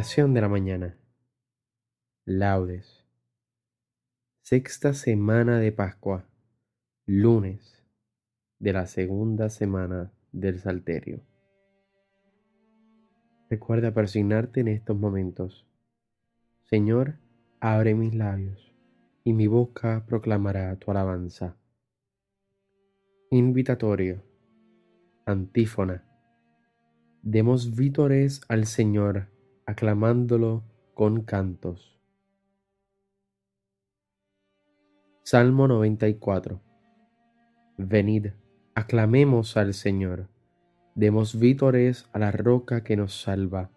De la mañana. Laudes. Sexta semana de Pascua. Lunes de la segunda semana del Salterio. Recuerda persignarte en estos momentos. Señor, abre mis labios y mi boca proclamará tu alabanza. Invitatorio. Antífona. Demos vítores al Señor aclamándolo con cantos. Salmo 94 Venid, aclamemos al Señor, demos vítores a la roca que nos salva,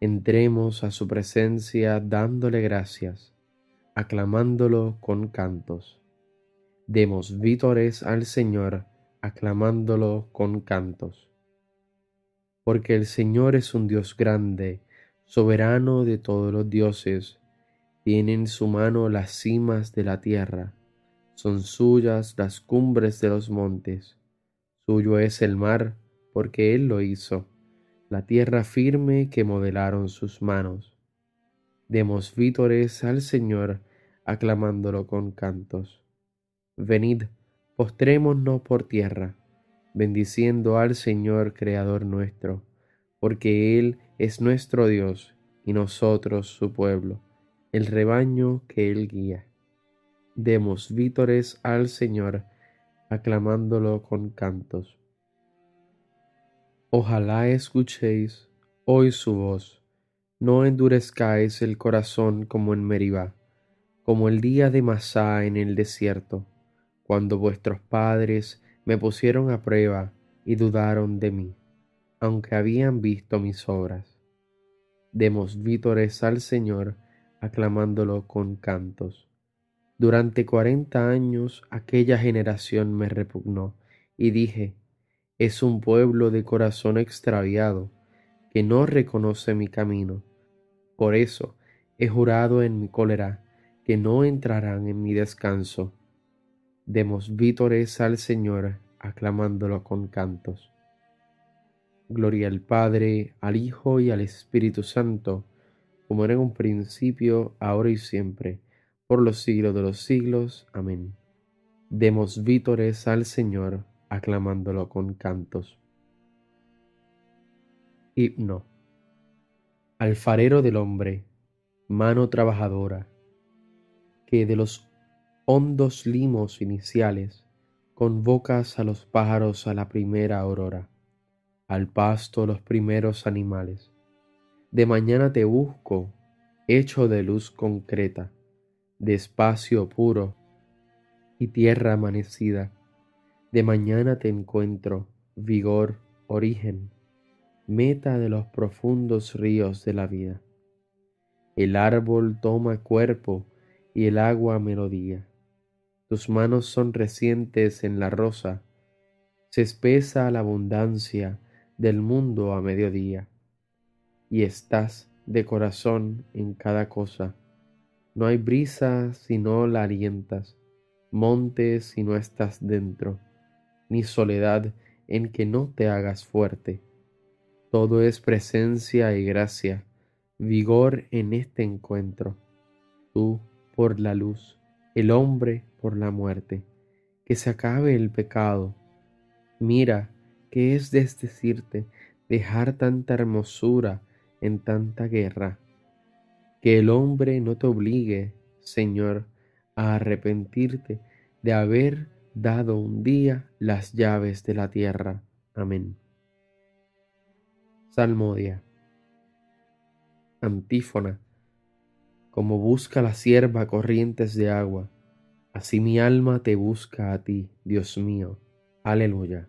entremos a su presencia dándole gracias, aclamándolo con cantos. Demos vítores al Señor, aclamándolo con cantos. Porque el Señor es un Dios grande, soberano de todos los dioses, tiene en su mano las cimas de la tierra, son suyas las cumbres de los montes, suyo es el mar, porque él lo hizo, la tierra firme que modelaron sus manos. Demos vítores al Señor, aclamándolo con cantos. Venid, postrémonos por tierra, bendiciendo al Señor Creador nuestro porque Él es nuestro Dios y nosotros su pueblo, el rebaño que Él guía. Demos vítores al Señor, aclamándolo con cantos. Ojalá escuchéis hoy su voz, no endurezcáis el corazón como en Meribá, como el día de Masá en el desierto, cuando vuestros padres me pusieron a prueba y dudaron de mí aunque habían visto mis obras. Demos vítores al Señor, aclamándolo con cantos. Durante cuarenta años aquella generación me repugnó, y dije, es un pueblo de corazón extraviado, que no reconoce mi camino. Por eso he jurado en mi cólera que no entrarán en mi descanso. Demos vítores al Señor, aclamándolo con cantos. Gloria al Padre, al Hijo y al Espíritu Santo, como era en un principio, ahora y siempre, por los siglos de los siglos. Amén. Demos vítores al Señor, aclamándolo con cantos. Himno. Alfarero del hombre, mano trabajadora, que de los hondos limos iniciales convocas a los pájaros a la primera aurora al pasto los primeros animales. De mañana te busco, hecho de luz concreta, de espacio puro y tierra amanecida. De mañana te encuentro, vigor, origen, meta de los profundos ríos de la vida. El árbol toma cuerpo y el agua melodía. Tus manos son recientes en la rosa, se espesa la abundancia del mundo a mediodía, y estás de corazón en cada cosa. No hay brisa si no la alientas, monte si no estás dentro, ni soledad en que no te hagas fuerte. Todo es presencia y gracia, vigor en este encuentro. Tú por la luz, el hombre por la muerte. Que se acabe el pecado. Mira ¿Qué es desdecirte dejar tanta hermosura en tanta guerra? Que el hombre no te obligue, Señor, a arrepentirte de haber dado un día las llaves de la tierra. Amén. Salmodia. Antífona. Como busca la sierva corrientes de agua, así mi alma te busca a ti, Dios mío. Aleluya.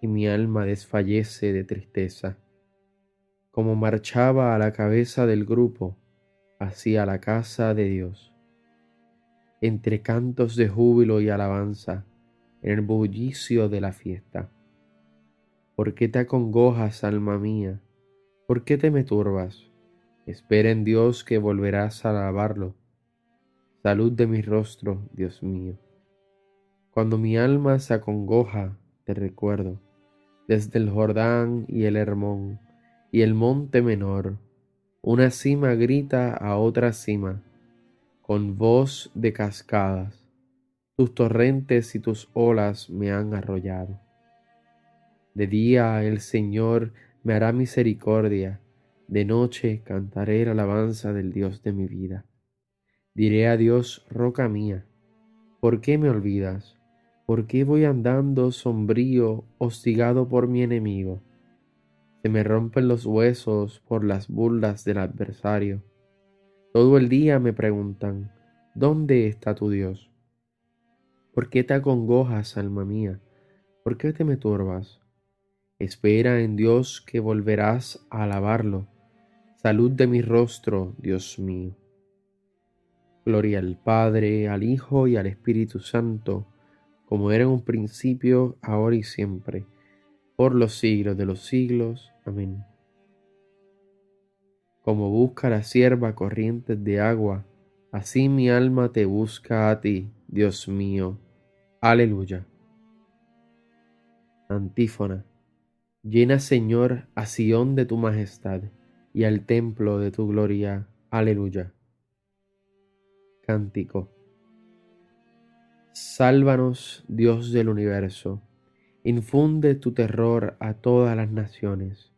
y mi alma desfallece de tristeza. Como marchaba a la cabeza del grupo, hacia la casa de Dios. Entre cantos de júbilo y alabanza, en el bullicio de la fiesta. ¿Por qué te acongojas, alma mía? ¿Por qué te me turbas? Espera en Dios que volverás a alabarlo. Salud de mi rostro, Dios mío. Cuando mi alma se acongoja, te recuerdo, desde el Jordán y el Hermón y el monte menor, una cima grita a otra cima, con voz de cascadas. Tus torrentes y tus olas me han arrollado. De día el Señor me hará misericordia, de noche cantaré la alabanza del Dios de mi vida. Diré a Dios, roca mía, ¿por qué me olvidas? ¿Por qué voy andando sombrío, hostigado por mi enemigo? Se me rompen los huesos por las burlas del adversario. Todo el día me preguntan, ¿dónde está tu Dios? ¿Por qué te acongojas, alma mía? ¿Por qué te me turbas? Espera en Dios que volverás a alabarlo. Salud de mi rostro, Dios mío. Gloria al Padre, al Hijo y al Espíritu Santo, como era en un principio, ahora y siempre por los siglos de los siglos. Amén. Como busca la sierva corrientes de agua, así mi alma te busca a ti, Dios mío. Aleluya. Antífona. Llena, Señor, a Sión de tu majestad y al templo de tu gloria. Aleluya. Cántico. Sálvanos, Dios del universo Infunde tu terror a todas las naciones.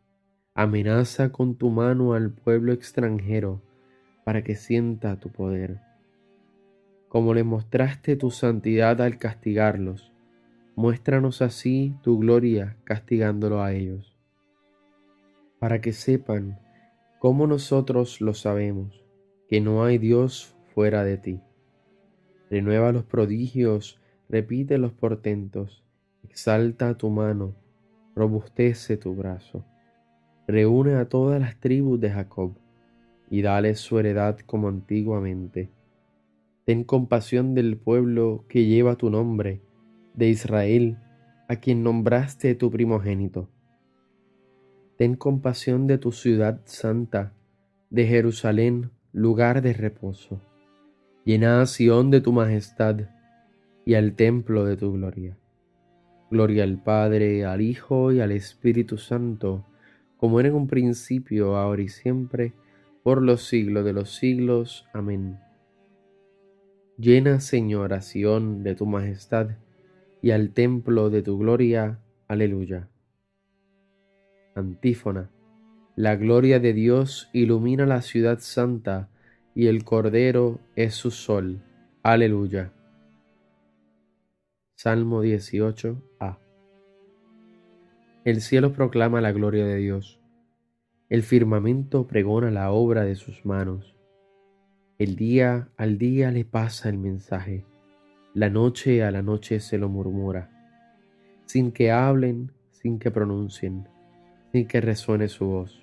Amenaza con tu mano al pueblo extranjero para que sienta tu poder. Como le mostraste tu santidad al castigarlos, muéstranos así tu gloria castigándolo a ellos. Para que sepan, como nosotros lo sabemos, que no hay Dios fuera de ti. Renueva los prodigios, repite los portentos Exalta tu mano, robustece tu brazo. Reúne a todas las tribus de Jacob y dale su heredad como antiguamente. Ten compasión del pueblo que lleva tu nombre, de Israel, a quien nombraste tu primogénito. Ten compasión de tu ciudad santa, de Jerusalén, lugar de reposo. Llena a Sión de tu majestad y al templo de tu gloria. Gloria al Padre, al Hijo y al Espíritu Santo, como era en un principio, ahora y siempre, por los siglos de los siglos. Amén. Llena, Señor, a Sión de tu majestad y al templo de tu gloria. Aleluya. Antífona. La gloria de Dios ilumina la ciudad santa y el Cordero es su sol. Aleluya. Salmo 18a. El cielo proclama la gloria de Dios. El firmamento pregona la obra de sus manos. El día al día le pasa el mensaje, la noche a la noche se lo murmura, sin que hablen, sin que pronuncien, sin que resuene su voz.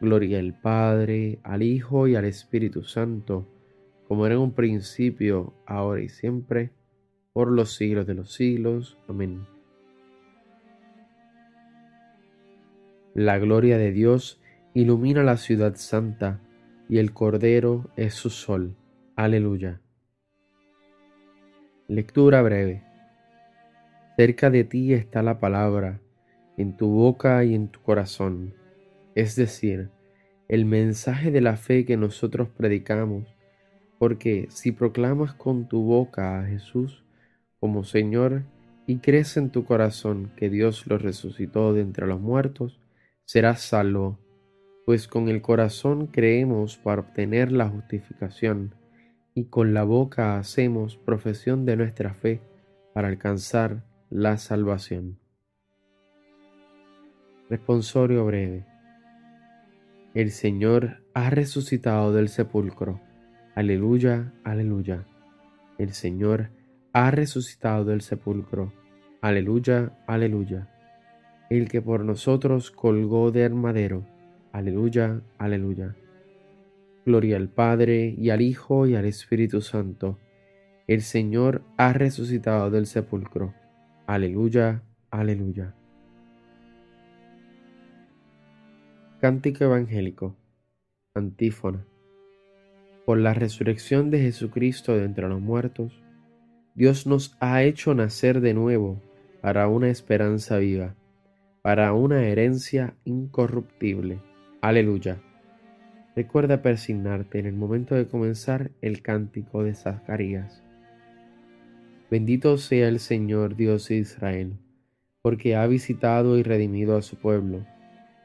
Gloria al Padre, al Hijo y al Espíritu Santo, como era en un principio, ahora y siempre, por los siglos de los siglos. Amén. La gloria de Dios ilumina la ciudad santa, y el Cordero es su sol. Aleluya. Lectura breve. Cerca de ti está la palabra, en tu boca y en tu corazón, es decir, el mensaje de la fe que nosotros predicamos, porque si proclamas con tu boca a Jesús, como Señor y crees en tu corazón que Dios lo resucitó de entre los muertos, serás salvo, pues con el corazón creemos para obtener la justificación y con la boca hacemos profesión de nuestra fe para alcanzar la salvación. Responsorio breve. El Señor ha resucitado del sepulcro. Aleluya, aleluya. El Señor ha resucitado del sepulcro. Aleluya, aleluya. El que por nosotros colgó del madero. Aleluya, aleluya. Gloria al Padre y al Hijo y al Espíritu Santo. El Señor ha resucitado del sepulcro. Aleluya, aleluya. Cántico Evangélico. Antífona. Por la resurrección de Jesucristo de entre los muertos, Dios nos ha hecho nacer de nuevo para una esperanza viva, para una herencia incorruptible. Aleluya. Recuerda persignarte en el momento de comenzar el cántico de Zacarías. Bendito sea el Señor Dios de Israel, porque ha visitado y redimido a su pueblo,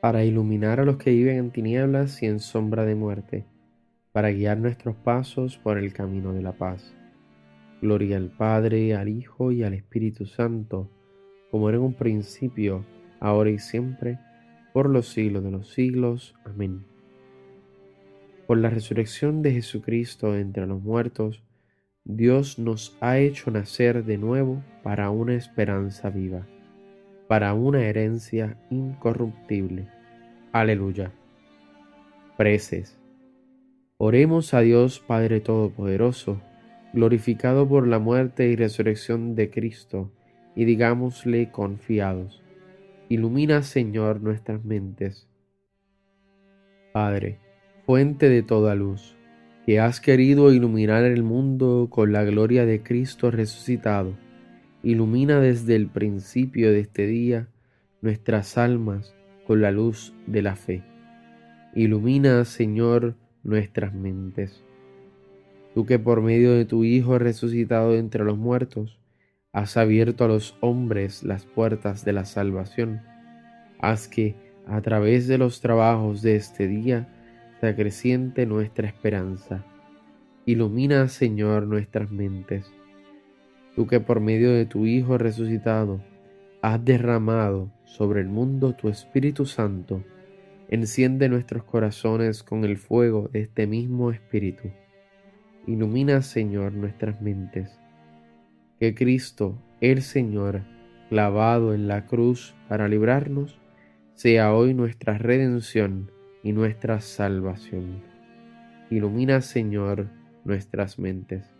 para iluminar a los que viven en tinieblas y en sombra de muerte, para guiar nuestros pasos por el camino de la paz. Gloria al Padre, al Hijo y al Espíritu Santo, como era en un principio, ahora y siempre, por los siglos de los siglos. Amén. Por la resurrección de Jesucristo entre los muertos, Dios nos ha hecho nacer de nuevo para una esperanza viva, para una herencia incorruptible. Aleluya. Preces. Oremos a Dios Padre Todopoderoso glorificado por la muerte y resurrección de Cristo, y digámosle confiados, ilumina Señor nuestras mentes. Padre, fuente de toda luz, que has querido iluminar el mundo con la gloria de Cristo resucitado, ilumina desde el principio de este día nuestras almas con la luz de la fe. Ilumina, Señor, nuestras mentes tú que por medio de tu Hijo resucitado entre los muertos, has abierto a los hombres las puertas de la salvación, haz que, a través de los trabajos de este día, se acreciente nuestra esperanza. Ilumina, Señor, nuestras mentes. Tú que por medio de tu Hijo resucitado has derramado sobre el mundo tu Espíritu Santo, enciende nuestros corazones con el fuego de este mismo Espíritu Ilumina, Señor, nuestras mentes. Que Cristo, el Señor, clavado en la cruz para librarnos, sea hoy nuestra redención y nuestra salvación. Ilumina, Señor, nuestras mentes.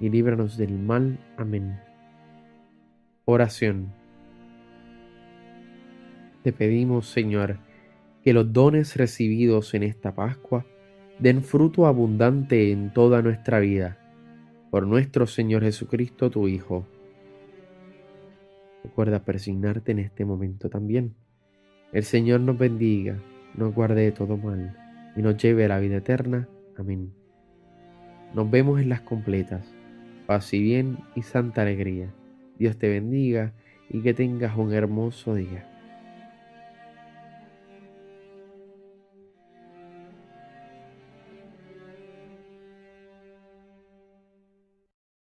y líbranos del mal. Amén. Oración. Te pedimos, Señor, que los dones recibidos en esta Pascua den fruto abundante en toda nuestra vida. Por nuestro Señor Jesucristo, tu Hijo. Recuerda persignarte en este momento también. El Señor nos bendiga, nos guarde de todo mal y nos lleve a la vida eterna. Amén. Nos vemos en las completas. Paz y bien y santa alegría. Dios te bendiga y que tengas un hermoso día.